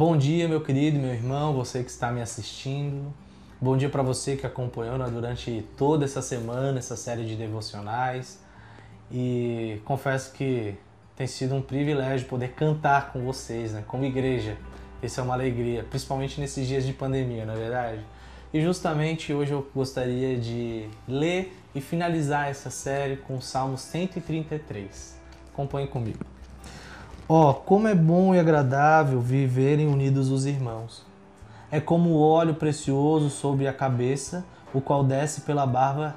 Bom dia, meu querido, meu irmão, você que está me assistindo. Bom dia para você que acompanhou né, durante toda essa semana essa série de devocionais. E confesso que tem sido um privilégio poder cantar com vocês, né, como igreja. Isso é uma alegria, principalmente nesses dias de pandemia, não é verdade? E justamente hoje eu gostaria de ler e finalizar essa série com o Salmo 133. Acompanhe comigo. Ó, oh, como é bom e agradável viverem unidos os irmãos. É como o óleo precioso sobre a cabeça, o qual desce pela barba,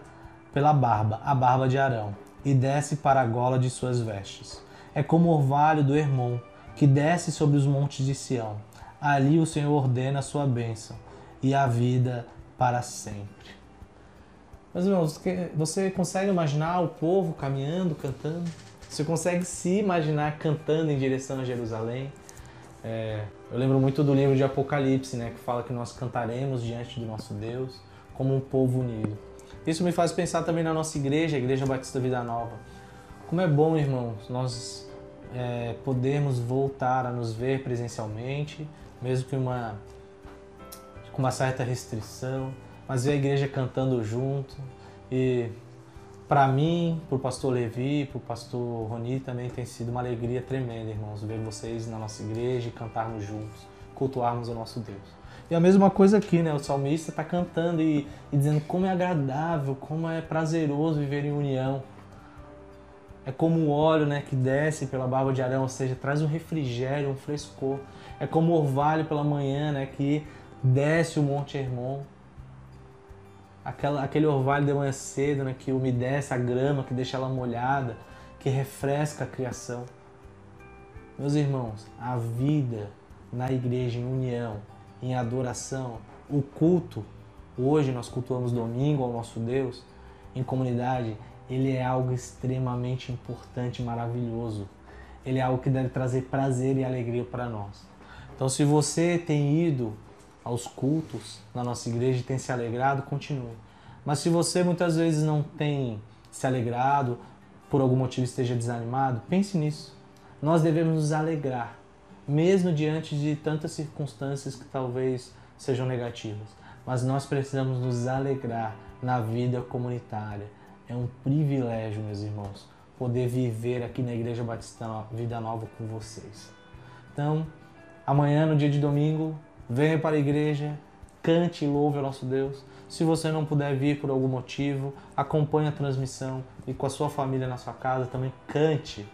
pela barba, a barba de Arão, e desce para a gola de suas vestes. É como o orvalho do Hermon, que desce sobre os montes de Sião. Ali o Senhor ordena a sua bênção e a vida para sempre. Mas irmãos, você consegue imaginar o povo caminhando, cantando? Você consegue se imaginar cantando em direção a Jerusalém? É, eu lembro muito do livro de Apocalipse, né, que fala que nós cantaremos diante do nosso Deus como um povo unido. Isso me faz pensar também na nossa igreja, a Igreja Batista Vida Nova. Como é bom, irmãos, nós é, podermos voltar a nos ver presencialmente, mesmo que uma, com uma certa restrição, mas ver a igreja cantando junto e para mim, para o pastor Levi, para o pastor Roni também tem sido uma alegria tremenda, irmãos, ver vocês na nossa igreja e cantarmos juntos, cultuarmos o nosso Deus. E a mesma coisa aqui, né? O salmista está cantando e, e, dizendo como é agradável, como é prazeroso viver em união. É como o óleo né, que desce pela barba de Arão, ou seja, traz um refrigério, um frescor. É como o orvalho pela manhã né, que desce o Monte Hermon aquela, aquele orvalho de manhã cedo, né, que umedece a grama, que deixa ela molhada, que refresca a criação. Meus irmãos, a vida na igreja em união, em adoração, o culto, hoje nós cultuamos domingo ao nosso Deus, em comunidade, ele é algo extremamente importante maravilhoso. Ele é algo que deve trazer prazer e alegria para nós. Então, se você tem ido aos cultos na nossa igreja e tem se alegrado, continue. Mas se você muitas vezes não tem se alegrado, por algum motivo esteja desanimado, pense nisso. Nós devemos nos alegrar, mesmo diante de tantas circunstâncias que talvez sejam negativas. Mas nós precisamos nos alegrar na vida comunitária. É um privilégio, meus irmãos, poder viver aqui na Igreja Batista Vida Nova com vocês. Então, amanhã, no dia de domingo, venha para a igreja, cante e louve ao nosso Deus. Se você não puder vir por algum motivo, acompanhe a transmissão e com a sua família na sua casa também cante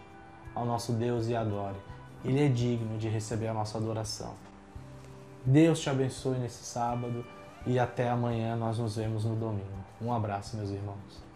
ao nosso Deus e adore. Ele é digno de receber a nossa adoração. Deus te abençoe nesse sábado e até amanhã nós nos vemos no domingo. Um abraço, meus irmãos.